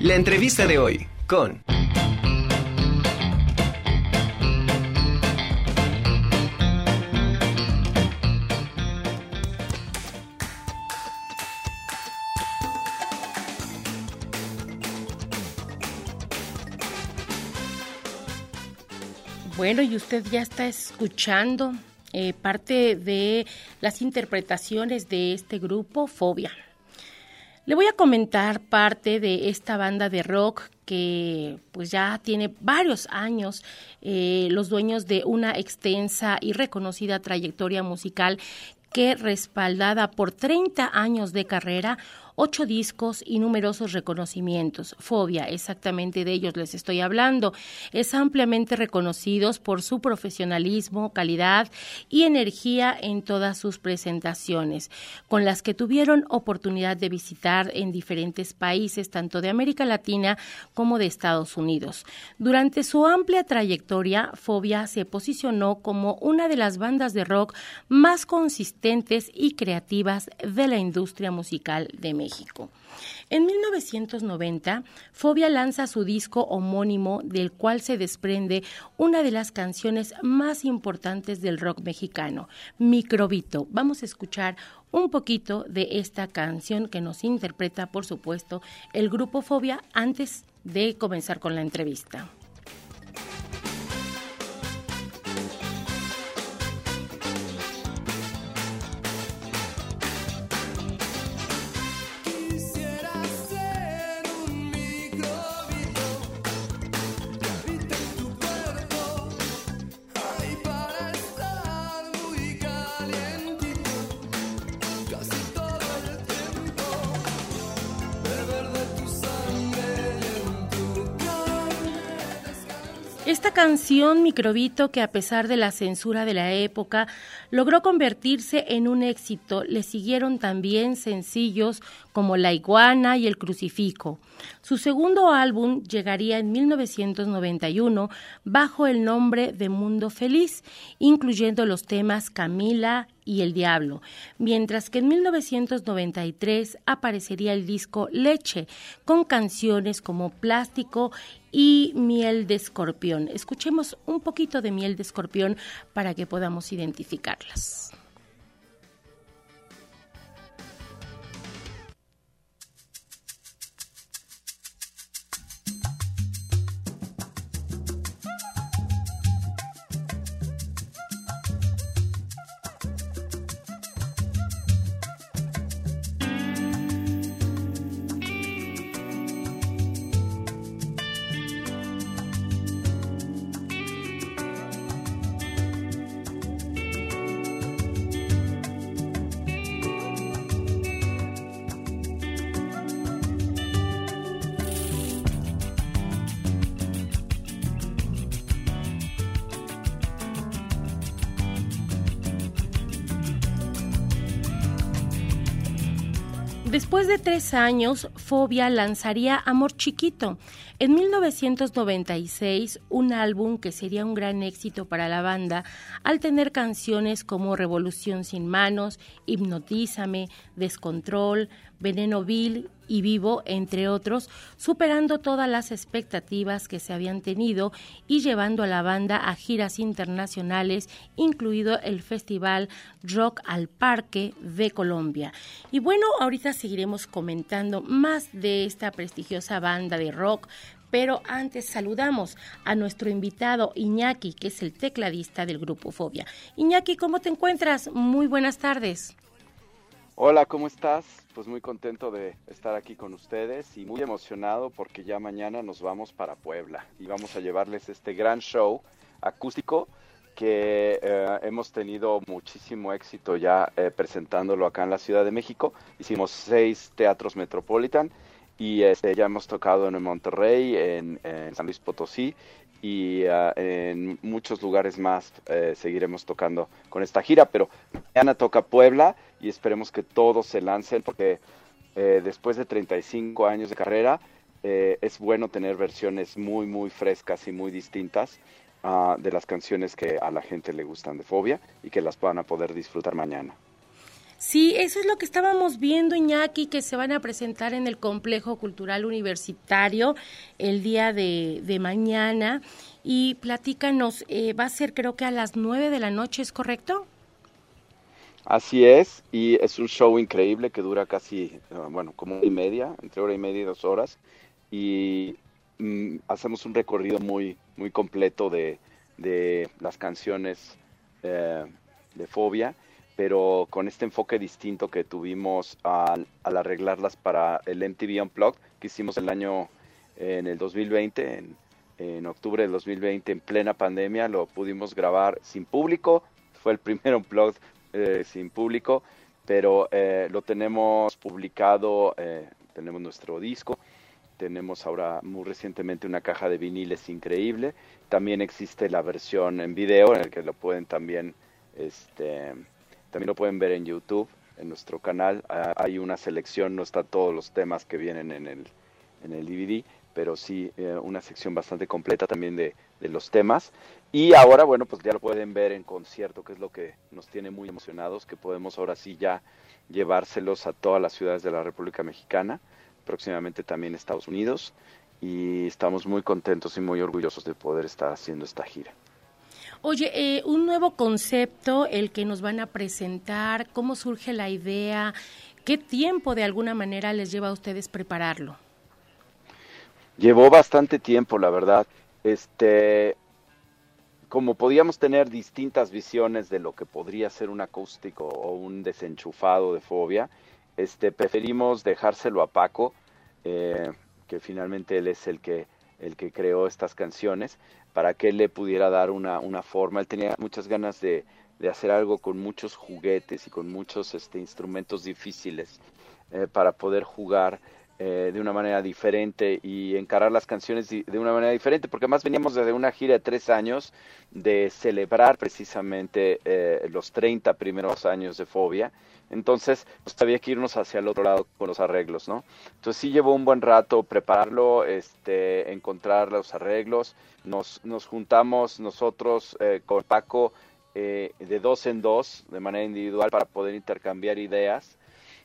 La entrevista de hoy con... Bueno, y usted ya está escuchando eh, parte de las interpretaciones de este grupo, Fobia. Le voy a comentar parte de esta banda de rock que pues ya tiene varios años, eh, los dueños de una extensa y reconocida trayectoria musical que respaldada por 30 años de carrera ocho discos y numerosos reconocimientos. Fobia, exactamente de ellos les estoy hablando. Es ampliamente reconocidos por su profesionalismo, calidad y energía en todas sus presentaciones, con las que tuvieron oportunidad de visitar en diferentes países, tanto de América Latina como de Estados Unidos. Durante su amplia trayectoria, Fobia se posicionó como una de las bandas de rock más consistentes y creativas de la industria musical de México. En 1990, Fobia lanza su disco homónimo del cual se desprende una de las canciones más importantes del rock mexicano, Microbito. Vamos a escuchar un poquito de esta canción que nos interpreta, por supuesto, el grupo Fobia antes de comenzar con la entrevista. Esta canción Microbito, que a pesar de la censura de la época, logró convertirse en un éxito, le siguieron también sencillos como La iguana y El crucifijo. Su segundo álbum llegaría en 1991 bajo el nombre de Mundo Feliz, incluyendo los temas Camila y El Diablo, mientras que en 1993 aparecería el disco Leche, con canciones como Plástico y Miel de Escorpión. Escuchemos un poquito de Miel de Escorpión para que podamos identificarlas. Después de tres años, Fobia lanzaría Amor Chiquito. En 1996, un álbum que sería un gran éxito para la banda al tener canciones como Revolución sin manos, Hipnotízame, Descontrol, Veneno Vil y Vivo, entre otros, superando todas las expectativas que se habían tenido y llevando a la banda a giras internacionales, incluido el Festival Rock al Parque de Colombia. Y bueno, ahorita seguiremos comentando más de esta prestigiosa banda de rock, pero antes saludamos a nuestro invitado Iñaki, que es el tecladista del grupo Fobia. Iñaki, ¿cómo te encuentras? Muy buenas tardes. Hola, ¿cómo estás? Pues muy contento de estar aquí con ustedes y muy emocionado porque ya mañana nos vamos para Puebla y vamos a llevarles este gran show acústico que eh, hemos tenido muchísimo éxito ya eh, presentándolo acá en la Ciudad de México. Hicimos seis teatros Metropolitan y este, ya hemos tocado en Monterrey, en, San Luis Potosí y uh, en muchos lugares más eh, seguiremos tocando con esta gira, pero mañana toca Puebla y esperemos que todos se lancen porque eh, después de 35 años de carrera eh, es bueno tener versiones muy muy frescas y muy distintas uh, de las canciones que a la gente le gustan de Fobia y que las puedan a poder disfrutar mañana. Sí, eso es lo que estábamos viendo, Iñaki, que se van a presentar en el Complejo Cultural Universitario el día de, mañana. Y platícanos, eh, va a ser creo que a las nueve de la noche, ¿es correcto? Así es, y es un show increíble que dura casi, eh, bueno, como una y media, entre hora y media y dos horas, y mm, hacemos un recorrido muy, muy completo de, las canciones eh, de Fobia pero con este enfoque distinto que tuvimos al, arreglarlas para el MTV Unplugged que hicimos el año en el 2020, en, octubre del 2020, en plena pandemia, lo pudimos grabar sin público, fue el primer Unplugged eh, sin público, pero eh, lo tenemos publicado, eh, tenemos nuestro disco, tenemos ahora muy recientemente una caja de viniles increíble, también existe la versión en video en el que lo pueden también este, también lo pueden ver en YouTube, en nuestro canal. Ah, hay una selección, no está todos los temas que vienen en el, en el DVD, pero sí eh, una sección bastante completa también de, de, los temas. Y ahora, bueno, pues ya lo pueden ver en concierto, que es lo que nos tiene muy emocionados, que podemos ahora sí ya llevárselos a todas las ciudades de la República Mexicana, próximamente también Estados Unidos, y estamos muy contentos y muy orgullosos de poder estar haciendo esta gira. Oye, eh, un nuevo concepto, el que nos van a presentar, ¿cómo surge la idea? ¿Qué tiempo de alguna manera les lleva a ustedes prepararlo? Llevó bastante tiempo, la verdad. Este, como podíamos tener distintas visiones de lo que podría ser un acústico o un desenchufado de fobia, este, preferimos dejárselo a Paco, eh, que finalmente él es el que, el que creó estas canciones, para que él le pudiera dar una, una forma. Él tenía muchas ganas de, de, hacer algo con muchos juguetes y con muchos este, instrumentos difíciles eh, para poder jugar eh, de una manera diferente y encarar las canciones de, una manera diferente, porque además veníamos desde una gira de tres años de celebrar precisamente eh, los 30 primeros años de Fobia entonces, pues había que irnos hacia el otro lado con los arreglos, ¿no? Entonces sí llevó un buen rato prepararlo, este, encontrar los arreglos. Nos, nos juntamos nosotros eh, con Paco eh, de dos en dos, de manera individual, para poder intercambiar ideas.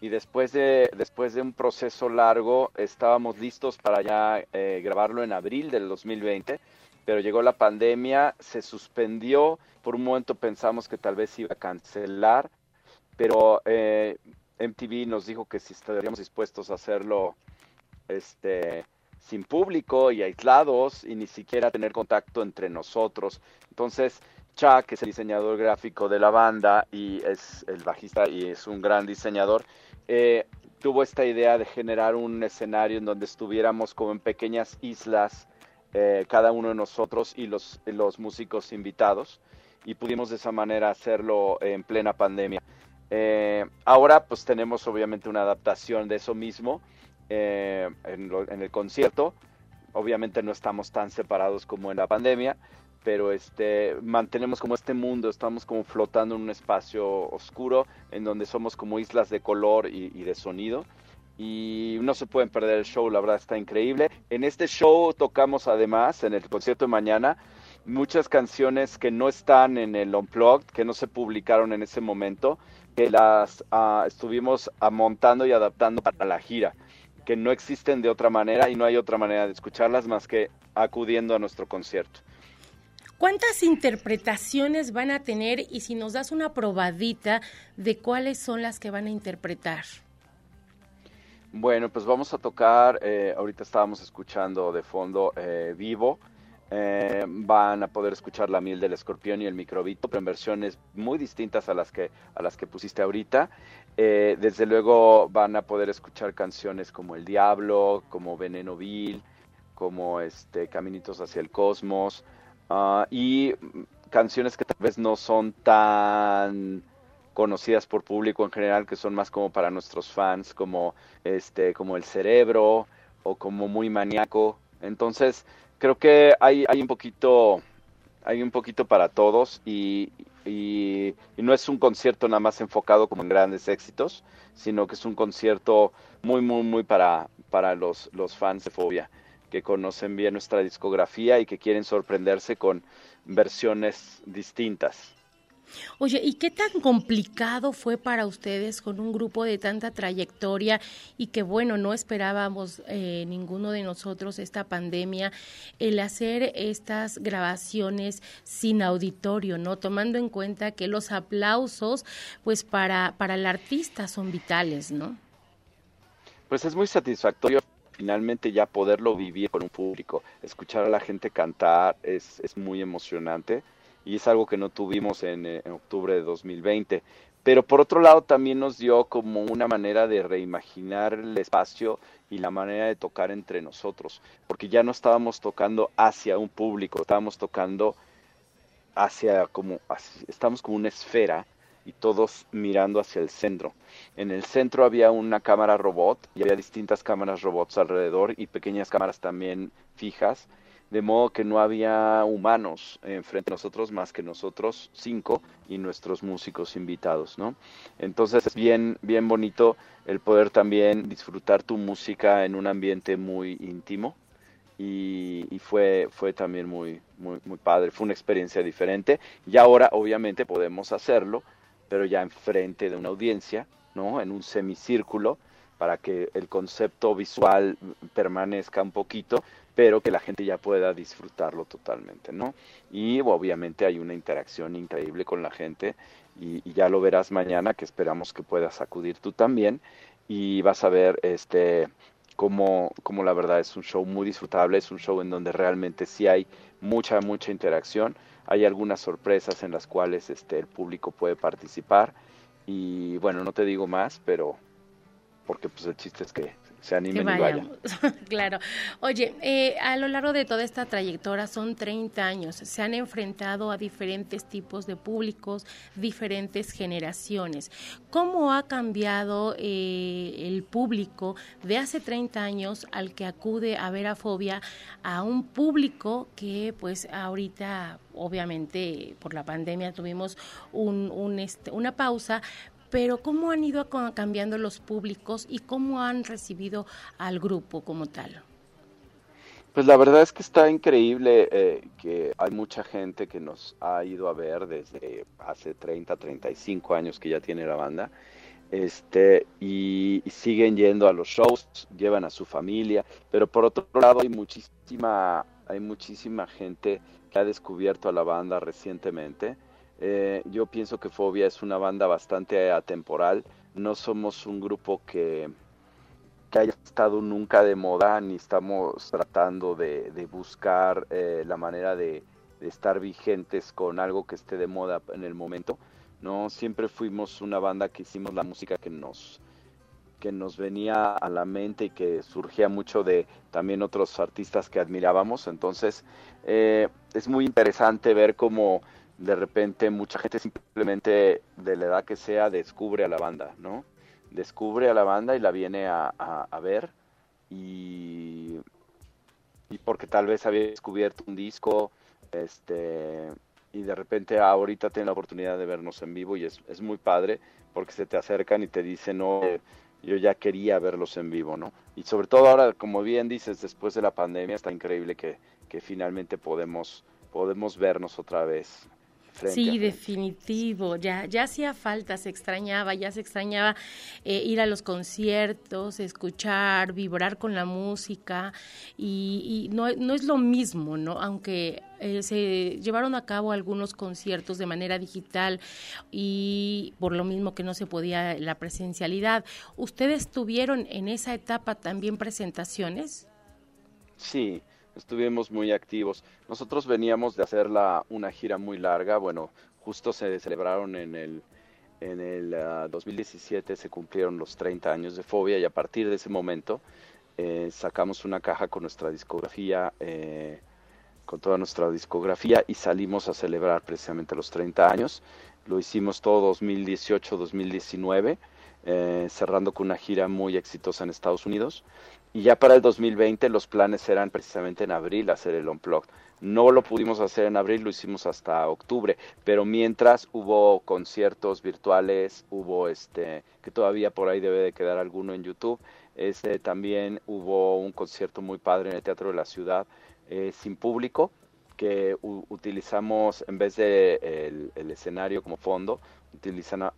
Y después de, después de un proceso largo, estábamos listos para ya eh, grabarlo en abril del 2020 pero llegó la pandemia, se suspendió, por un momento pensamos que tal vez iba a cancelar, pero eh, MTV nos dijo que si estaríamos dispuestos a hacerlo este, sin público y aislados y ni siquiera tener contacto entre nosotros. Entonces, Chuck, que es el diseñador gráfico de la banda y es el bajista y es un gran diseñador, eh, tuvo esta idea de generar un escenario en donde estuviéramos como en pequeñas islas, eh, cada uno de nosotros y los, los músicos invitados, y pudimos de esa manera hacerlo en plena pandemia. Eh, ahora pues tenemos obviamente una adaptación de eso mismo en, el concierto. Obviamente no estamos tan separados como en la pandemia, pero este mantenemos como este mundo, estamos como flotando en un espacio oscuro en donde somos como islas de color y, y de sonido y no se pueden perder el show, la verdad está increíble. En este show tocamos además, en el concierto de mañana, muchas canciones que no están en el Unplugged, que no se publicaron en ese momento, que las ah, estuvimos montando y adaptando para la gira, que no existen de otra manera y no hay otra manera de escucharlas más que acudiendo a nuestro concierto. ¿Cuántas interpretaciones van a tener y si nos das una probadita de cuáles son las que van a interpretar? Bueno, pues vamos a tocar, eh, ahorita estábamos escuchando de fondo eh, Vivo, eh, van a poder escuchar La miel del escorpión y el microbito, pero en versiones muy distintas a las que, a las que pusiste ahorita. Eh, desde luego van a poder escuchar canciones como El Diablo, como Veneno Vil, como este, Caminitos hacia el Cosmos, ah, y canciones que tal vez no son tan conocidas por público en general, que son más como para nuestros fans, como este, como El Cerebro o como Muy Maníaco. Entonces, creo que hay, hay un poquito hay un poquito para todos y, y, no es un concierto nada más enfocado como en grandes éxitos, sino que es un concierto muy, muy, muy para, para los, los fans de Fobia, que conocen bien nuestra discografía y que quieren sorprenderse con versiones distintas. Oye, ¿y qué tan complicado fue para ustedes con un grupo de tanta trayectoria y que, bueno, no esperábamos eh, ninguno de nosotros esta pandemia, el hacer estas grabaciones sin auditorio, ¿no? Tomando en cuenta que los aplausos, pues para, para el artista son vitales, ¿no? Pues es muy satisfactorio finalmente ya poderlo vivir con un público, escuchar a la gente cantar es, es muy emocionante y es algo que no tuvimos en, eh, octubre de 2020. Pero por otro lado también nos dio como una manera de reimaginar el espacio y la manera de tocar entre nosotros, porque ya no estábamos tocando hacia un público, estábamos tocando hacia como, estamos como una esfera y todos mirando hacia el centro. En el centro había una cámara robot y había distintas cámaras robots alrededor y pequeñas cámaras también fijas de modo que no había humanos enfrente de nosotros más que nosotros cinco y nuestros músicos invitados, ¿no? Entonces es bien, bien bonito el poder también disfrutar tu música en un ambiente muy íntimo y, y fue, fue también muy, muy, muy padre, fue una experiencia diferente y ahora obviamente podemos hacerlo, pero ya enfrente de una audiencia, ¿no? En un semicírculo para que el concepto visual permanezca un poquito, pero que la gente ya pueda disfrutarlo totalmente, ¿no? Y obviamente hay una interacción increíble con la gente y, y, ya lo verás mañana, que esperamos que puedas acudir tú también y vas a ver este como, como la verdad es un show muy disfrutable, es un show en donde realmente sí hay mucha, mucha interacción, hay algunas sorpresas en las cuales este, el público puede participar. Y bueno, no te digo más, pero porque pues el chiste es que se animen y vayan. claro. Oye, eh, a lo largo de toda esta trayectoria son 30 años, se han enfrentado a diferentes tipos de públicos, diferentes generaciones. ¿Cómo ha cambiado eh, el público de hace 30 años al que acude a ver a Fobia a un público que pues ahorita obviamente por la pandemia tuvimos un, un este, una pausa, pero ¿cómo han ido cambiando los públicos y cómo han recibido al grupo como tal? Pues la verdad es que está increíble eh, que hay mucha gente que nos ha ido a ver desde hace 30, 35 años que ya tiene la banda. Este, y, y siguen yendo a los shows, llevan a su familia, pero por otro lado hay muchísima, hay muchísima gente que ha descubierto a la banda recientemente eh, yo pienso que Fobia es una banda bastante atemporal. No somos un grupo que, que haya estado nunca de moda, ni estamos tratando de, de buscar eh, la manera de, de, estar vigentes con algo que esté de moda en el momento. No, siempre fuimos una banda que hicimos la música que nos que nos venía a la mente y que surgía mucho de también otros artistas que admirábamos. Entonces, eh, es muy interesante ver cómo de repente mucha gente simplemente de la edad que sea descubre a la banda, ¿no? Descubre a la banda y la viene a, a, ver y, y, porque tal vez había descubierto un disco, este, y de repente ahorita tiene la oportunidad de vernos en vivo y es, es muy padre porque se te acercan y te dicen, no, yo ya quería verlos en vivo, ¿no? Y sobre todo ahora, como bien dices, después de la pandemia está increíble que, que finalmente podemos, podemos vernos otra vez sí, definitivo. Ya, ya hacía falta, se extrañaba, ya se extrañaba eh, ir a los conciertos, escuchar, vibrar con la música y, y no, no, es lo mismo, ¿no? Aunque eh, se llevaron a cabo algunos conciertos de manera digital y por lo mismo que no se podía la presencialidad. ¿Ustedes tuvieron en esa etapa también presentaciones? Sí, estuvimos muy activos. Nosotros veníamos de hacer la, una gira muy larga, bueno, justo se celebraron en el, en el uh, ah, 2017, se cumplieron los 30 años de Fobia y a partir de ese momento eh, sacamos una caja con nuestra discografía, eh, con toda nuestra discografía y salimos a celebrar precisamente los 30 años. Lo hicimos todo 2018-2019, eh, cerrando con una gira muy exitosa en Estados Unidos. Y ya para el 2020 los planes eran precisamente en abril hacer el Unplugged. No lo pudimos hacer en abril, lo hicimos hasta octubre, pero mientras hubo conciertos virtuales, hubo este, que todavía por ahí debe de quedar alguno en YouTube, este, también hubo un concierto muy padre en el Teatro de la Ciudad, eh, sin público, que utilizamos, en vez de el, escenario como fondo,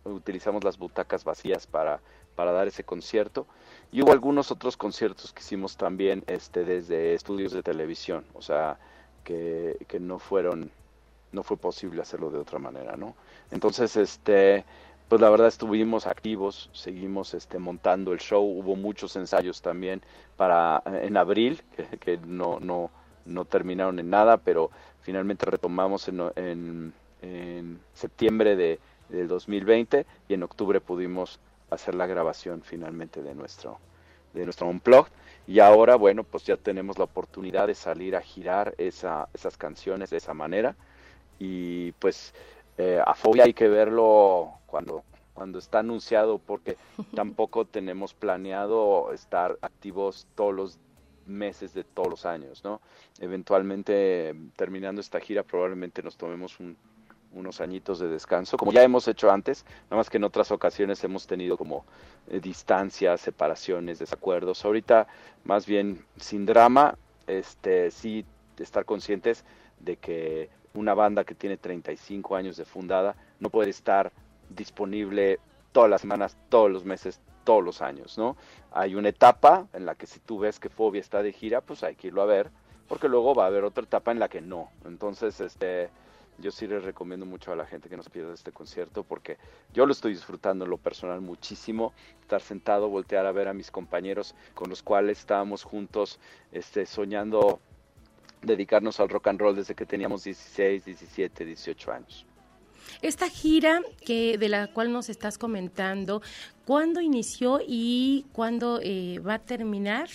utilizamos las butacas vacías para, para dar ese concierto. Y hubo algunos otros conciertos que hicimos también este, desde estudios de televisión, o sea, que, que no fueron, no fue posible hacerlo de otra manera, ¿no? Entonces, este, pues la verdad estuvimos activos, seguimos este, montando el show, hubo muchos ensayos también para en abril, que, no, no, no terminaron en nada, pero finalmente retomamos en, en, septiembre de, del 2020 y en octubre pudimos hacer la grabación finalmente de nuestro de nuestro unplugged y ahora bueno pues ya tenemos la oportunidad de salir a girar esa, esas canciones de esa manera y pues eh, a Fobia hay que verlo cuando, cuando está anunciado porque tampoco tenemos planeado estar activos todos los meses de todos los años, ¿no? Eventualmente, terminando esta gira, probablemente nos tomemos unos añitos de descanso, como ya hemos hecho antes, nada más que en otras ocasiones hemos tenido como eh, distancias, separaciones, desacuerdos. Ahorita, más bien, sin drama, este, sí estar conscientes de que una banda que tiene 35 años de fundada no puede estar disponible todas las semanas, todos los meses, todos los años, ¿no? Hay una etapa en la que si tú ves que Fobia está de gira, pues hay que irlo a ver, porque luego va a haber otra etapa en la que no. Entonces, este, yo sí les recomiendo mucho a la gente que nos pierda este concierto, porque yo lo estoy disfrutando en lo personal muchísimo, estar sentado, voltear a ver a mis compañeros con los cuales estábamos juntos, este, soñando dedicarnos al rock and roll desde que teníamos 16, 17, 18 años. Esta gira que de la cual nos estás comentando, ¿cuándo inició y cuándo eh, va a terminar?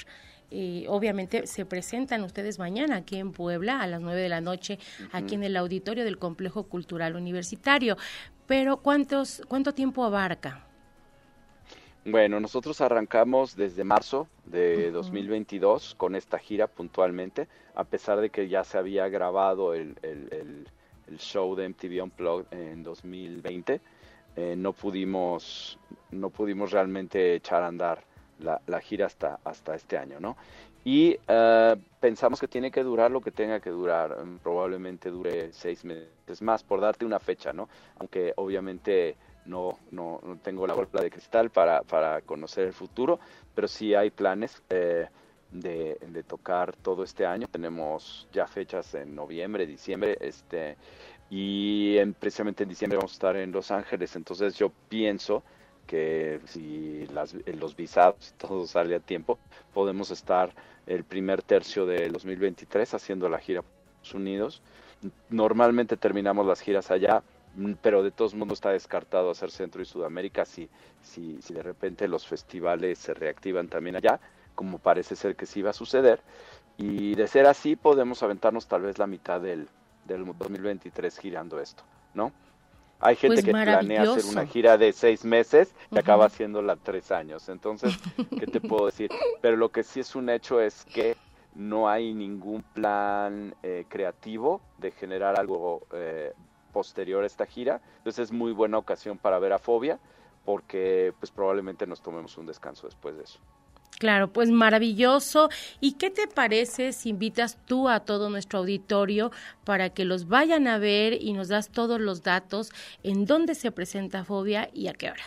Eh, obviamente se presentan ustedes mañana aquí en Puebla a las 9 de la noche, aquí en el auditorio del Complejo Cultural Universitario. Pero ¿cuántos, ¿cuánto tiempo abarca? Bueno, nosotros arrancamos desde marzo de 2022 con esta gira puntualmente, a pesar de que ya se había grabado el, el, el, show de MTV Unplugged en 2020, eh, no pudimos no pudimos realmente echar a andar la, gira hasta hasta este año, ¿no? Y uh, pensamos que tiene que durar lo que tenga que durar, probablemente dure seis meses más, por darte una fecha, ¿no? Aunque obviamente no, no, no tengo la bola de cristal para, para conocer el futuro, pero sí hay planes eh, de, de, tocar todo este año. Tenemos ya fechas en noviembre, diciembre, este, y en, precisamente en diciembre vamos a estar en Los Ángeles, entonces yo pienso que si las, los visados y todo sale a tiempo, podemos estar el primer tercio del 2023 haciendo la gira por Estados Unidos. Normalmente terminamos las giras allá Mm, pero de todos modos está descartado hacer Centro y Sudamérica si, si, si de repente los festivales se reactivan también allá, como parece ser que sí va a suceder. Y de ser así, podemos aventarnos tal vez la mitad del, del 2023 girando esto, ¿no? Hay gente pues que planea hacer una gira de seis meses y acaba haciéndola tres años. Entonces, ¿qué te puedo decir? Pero lo que sí es un hecho es que no hay ningún plan eh, creativo de generar algo eh, posterior a esta gira. Entonces es muy buena ocasión para ver a Fobia porque pues probablemente nos tomemos un descanso después de eso. Claro, pues maravilloso. ¿Y qué te parece si invitas tú a todo nuestro auditorio para que los vayan a ver y nos das todos los datos en dónde se presenta Fobia y a qué hora?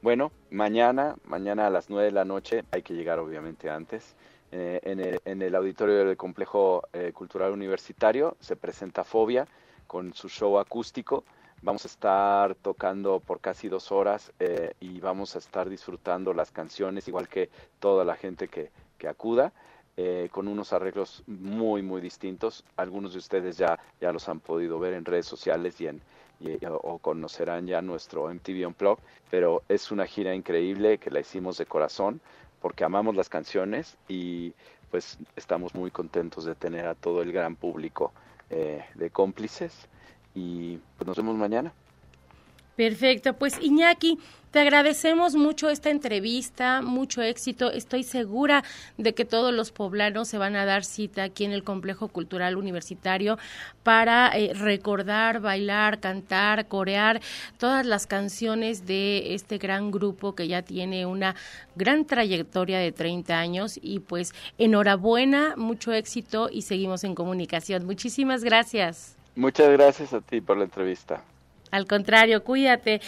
Bueno, mañana, mañana a las nueve de la noche, hay que llegar obviamente antes. Eh, en, el, en, el, auditorio del Complejo eh, Cultural Universitario se presenta Fobia con su show acústico. Vamos a estar tocando por casi dos horas eh, y vamos a estar disfrutando las canciones, igual que toda la gente que, que acuda, eh, con unos arreglos muy, muy distintos. Algunos de ustedes ya, ya los han podido ver en redes sociales y, en, o conocerán ya nuestro MTV Unplugged, pero es una gira increíble que la hicimos de corazón porque amamos las canciones y pues estamos muy contentos de tener a todo el gran público eh, de cómplices y pues nos vemos mañana. Perfecto, pues Iñaki, te agradecemos mucho esta entrevista, mucho éxito. Estoy segura de que todos los poblanos se van a dar cita aquí en el Complejo Cultural Universitario para eh, recordar, bailar, cantar, corear todas las canciones de este gran grupo que ya tiene una gran trayectoria de 30 años y pues enhorabuena, mucho éxito y seguimos en comunicación. Muchísimas gracias. Muchas gracias a ti por la entrevista. Al contrario, cuídate.